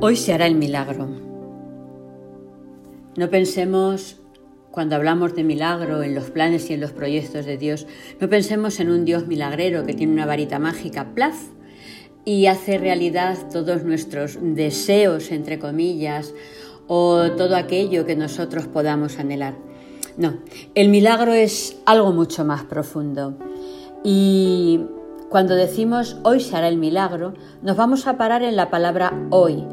Hoy se hará el milagro. No pensemos, cuando hablamos de milagro, en los planes y en los proyectos de Dios, no pensemos en un Dios milagrero que tiene una varita mágica, plaz, y hace realidad todos nuestros deseos, entre comillas, o todo aquello que nosotros podamos anhelar. No, el milagro es algo mucho más profundo. Y cuando decimos hoy se hará el milagro, nos vamos a parar en la palabra hoy,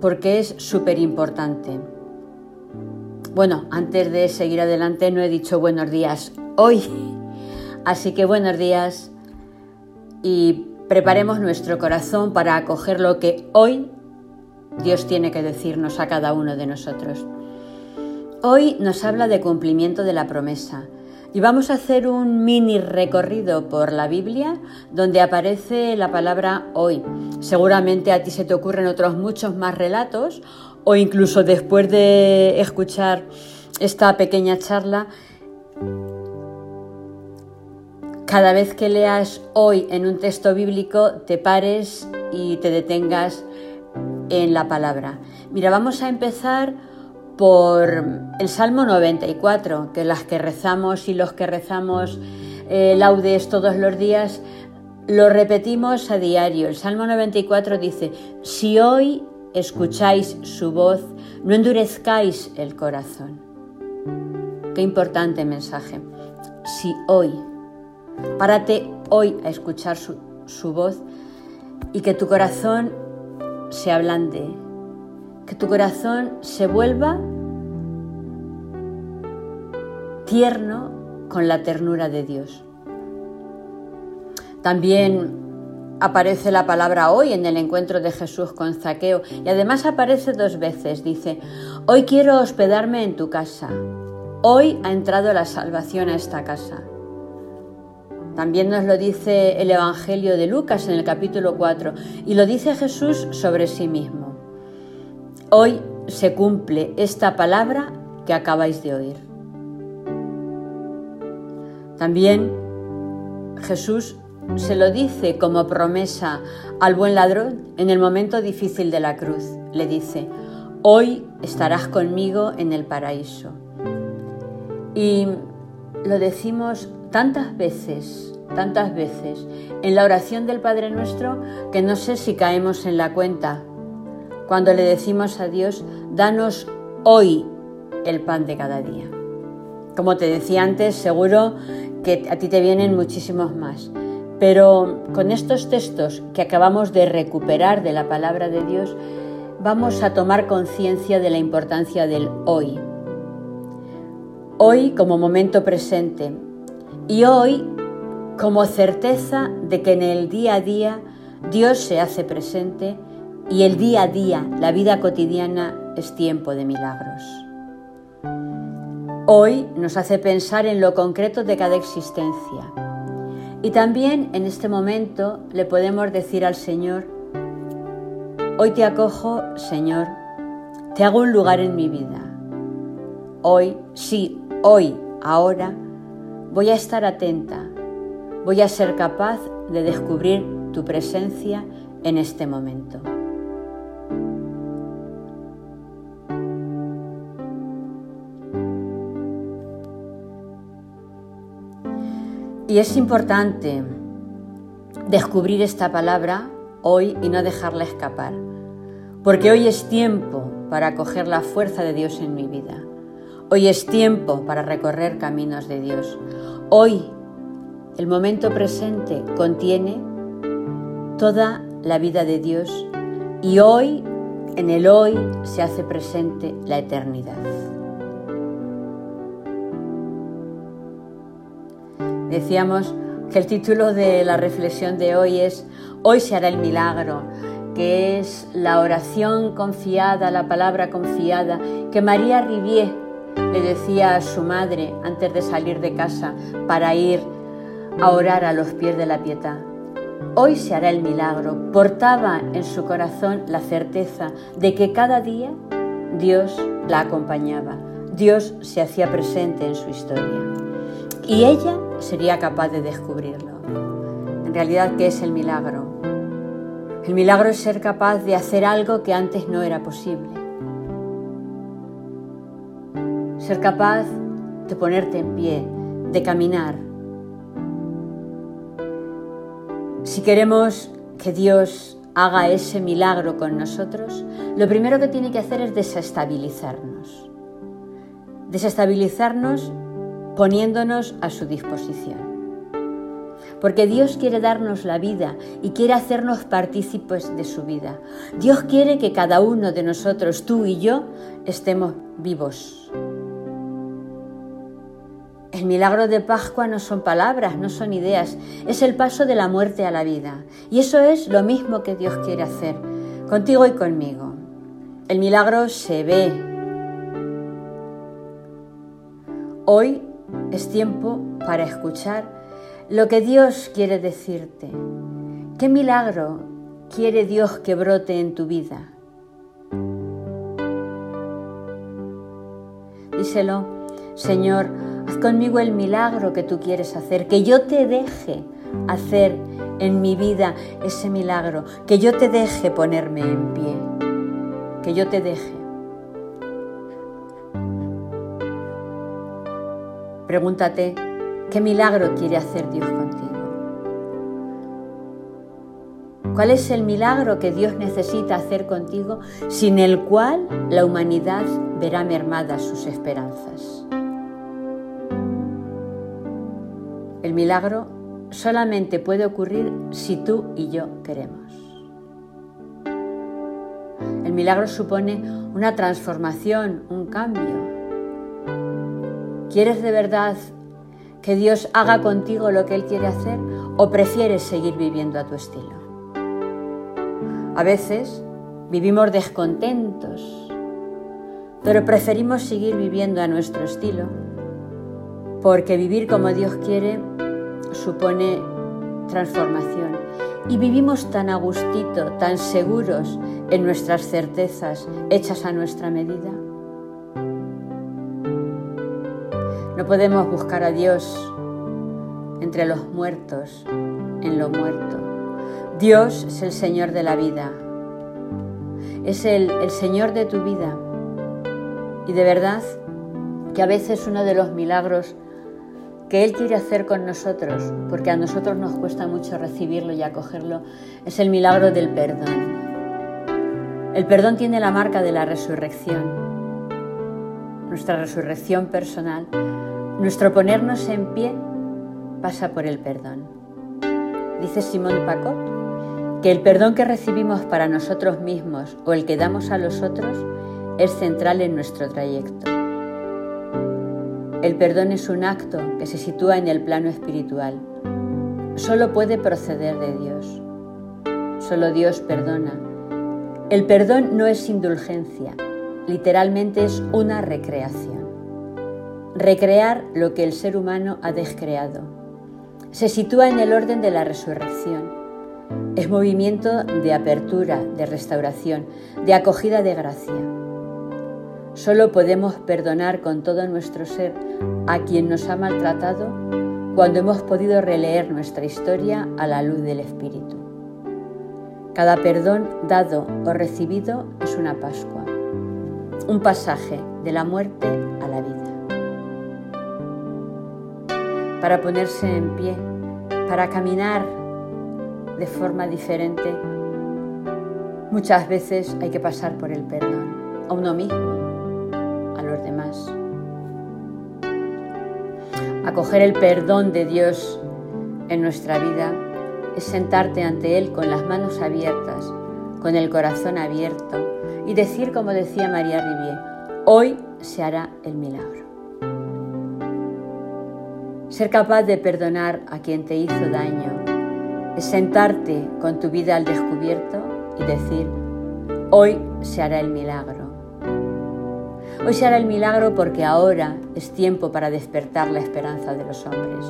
porque es súper importante. Bueno, antes de seguir adelante no he dicho buenos días hoy, así que buenos días y preparemos nuestro corazón para acoger lo que hoy Dios tiene que decirnos a cada uno de nosotros. Hoy nos habla de cumplimiento de la promesa y vamos a hacer un mini recorrido por la Biblia donde aparece la palabra hoy. Seguramente a ti se te ocurren otros muchos más relatos o incluso después de escuchar esta pequeña charla, cada vez que leas hoy en un texto bíblico te pares y te detengas en la palabra. Mira, vamos a empezar por el Salmo 94, que las que rezamos y los que rezamos eh, laudes todos los días, lo repetimos a diario. El Salmo 94 dice, si hoy escucháis su voz, no endurezcáis el corazón. Qué importante mensaje. Si hoy, párate hoy a escuchar su, su voz y que tu corazón se ablande, que tu corazón se vuelva tierno con la ternura de Dios. También aparece la palabra hoy en el encuentro de Jesús con Zaqueo y además aparece dos veces. Dice, hoy quiero hospedarme en tu casa. Hoy ha entrado la salvación a esta casa. También nos lo dice el Evangelio de Lucas en el capítulo 4 y lo dice Jesús sobre sí mismo. Hoy se cumple esta palabra que acabáis de oír. También Jesús se lo dice como promesa al buen ladrón en el momento difícil de la cruz. Le dice, hoy estarás conmigo en el paraíso. Y lo decimos tantas veces, tantas veces en la oración del Padre Nuestro que no sé si caemos en la cuenta cuando le decimos a Dios, danos hoy el pan de cada día. Como te decía antes, seguro que a ti te vienen muchísimos más. Pero con estos textos que acabamos de recuperar de la palabra de Dios, vamos a tomar conciencia de la importancia del hoy. Hoy como momento presente y hoy como certeza de que en el día a día Dios se hace presente y el día a día, la vida cotidiana, es tiempo de milagros. Hoy nos hace pensar en lo concreto de cada existencia. Y también en este momento le podemos decir al Señor, hoy te acojo, Señor, te hago un lugar en mi vida. Hoy, sí, hoy, ahora, voy a estar atenta, voy a ser capaz de descubrir tu presencia en este momento. Y es importante descubrir esta palabra hoy y no dejarla escapar, porque hoy es tiempo para acoger la fuerza de Dios en mi vida. Hoy es tiempo para recorrer caminos de Dios. Hoy, el momento presente contiene toda la vida de Dios y hoy, en el hoy, se hace presente la eternidad. Decíamos que el título de la reflexión de hoy es Hoy se hará el milagro, que es la oración confiada, la palabra confiada que María Rivier le decía a su madre antes de salir de casa para ir a orar a los pies de la piedad. Hoy se hará el milagro. Portaba en su corazón la certeza de que cada día Dios la acompañaba, Dios se hacía presente en su historia. Y ella sería capaz de descubrirlo. En realidad, ¿qué es el milagro? El milagro es ser capaz de hacer algo que antes no era posible. Ser capaz de ponerte en pie, de caminar. Si queremos que Dios haga ese milagro con nosotros, lo primero que tiene que hacer es desestabilizarnos. Desestabilizarnos poniéndonos a su disposición. Porque Dios quiere darnos la vida y quiere hacernos partícipes de su vida. Dios quiere que cada uno de nosotros, tú y yo, estemos vivos. El milagro de Pascua no son palabras, no son ideas, es el paso de la muerte a la vida. Y eso es lo mismo que Dios quiere hacer contigo y conmigo. El milagro se ve. Hoy es tiempo para escuchar lo que Dios quiere decirte. ¿Qué milagro quiere Dios que brote en tu vida? Díselo, Señor, haz conmigo el milagro que tú quieres hacer, que yo te deje hacer en mi vida ese milagro, que yo te deje ponerme en pie, que yo te deje. Pregúntate, ¿qué milagro quiere hacer Dios contigo? ¿Cuál es el milagro que Dios necesita hacer contigo sin el cual la humanidad verá mermadas sus esperanzas? El milagro solamente puede ocurrir si tú y yo queremos. El milagro supone una transformación, un cambio, ¿Quieres de verdad que Dios haga contigo lo que Él quiere hacer o prefieres seguir viviendo a tu estilo? A veces vivimos descontentos, pero preferimos seguir viviendo a nuestro estilo porque vivir como Dios quiere supone transformación y vivimos tan a gustito, tan seguros en nuestras certezas hechas a nuestra medida. No podemos buscar a Dios entre los muertos, en lo muerto. Dios es el Señor de la vida. Es el, el Señor de tu vida. Y de verdad que a veces uno de los milagros que Él quiere hacer con nosotros, porque a nosotros nos cuesta mucho recibirlo y acogerlo, es el milagro del perdón. El perdón tiene la marca de la resurrección. Nuestra resurrección personal nuestro ponernos en pie pasa por el perdón. Dice Simón Pacot que el perdón que recibimos para nosotros mismos o el que damos a los otros es central en nuestro trayecto. El perdón es un acto que se sitúa en el plano espiritual. Solo puede proceder de Dios. Solo Dios perdona. El perdón no es indulgencia, literalmente es una recreación recrear lo que el ser humano ha descreado. Se sitúa en el orden de la resurrección. Es movimiento de apertura, de restauración, de acogida de gracia. Solo podemos perdonar con todo nuestro ser a quien nos ha maltratado cuando hemos podido releer nuestra historia a la luz del Espíritu. Cada perdón dado o recibido es una Pascua, un pasaje de la muerte a la vida para ponerse en pie, para caminar de forma diferente, muchas veces hay que pasar por el perdón, a uno mismo, a los demás. Acoger el perdón de Dios en nuestra vida es sentarte ante Él con las manos abiertas, con el corazón abierto y decir como decía María Rivier, hoy se hará el milagro. Ser capaz de perdonar a quien te hizo daño es sentarte con tu vida al descubierto y decir, hoy se hará el milagro. Hoy se hará el milagro porque ahora es tiempo para despertar la esperanza de los hombres.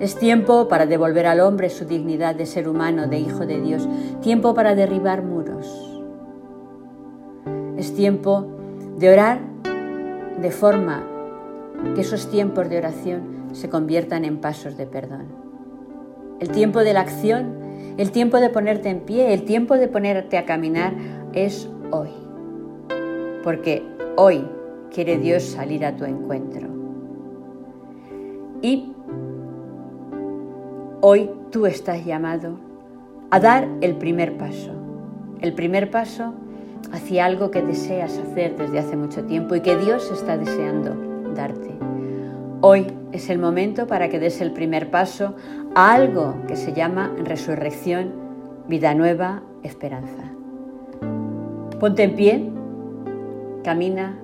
Es tiempo para devolver al hombre su dignidad de ser humano, de hijo de Dios. Tiempo para derribar muros. Es tiempo de orar de forma que esos tiempos de oración se conviertan en pasos de perdón. El tiempo de la acción El tiempo de ponerte en pie, el tiempo de ponerte a caminar es hoy. Porque hoy quiere Dios salir a tu encuentro. Y hoy tú estás llamado a dar el primer paso. El primer paso hacia algo que deseas hacer desde hace mucho tiempo y que Dios está deseando darte. Hoy es el momento para que des el primer paso a algo que se llama resurrección, vida nueva, esperanza. Ponte en pie, camina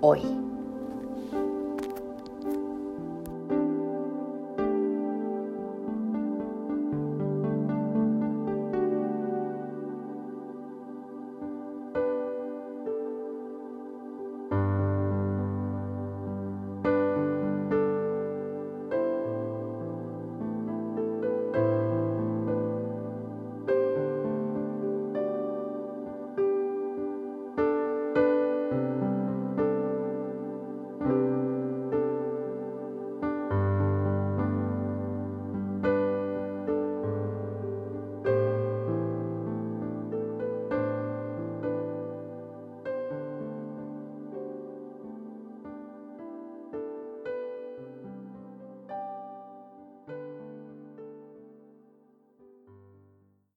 hoy.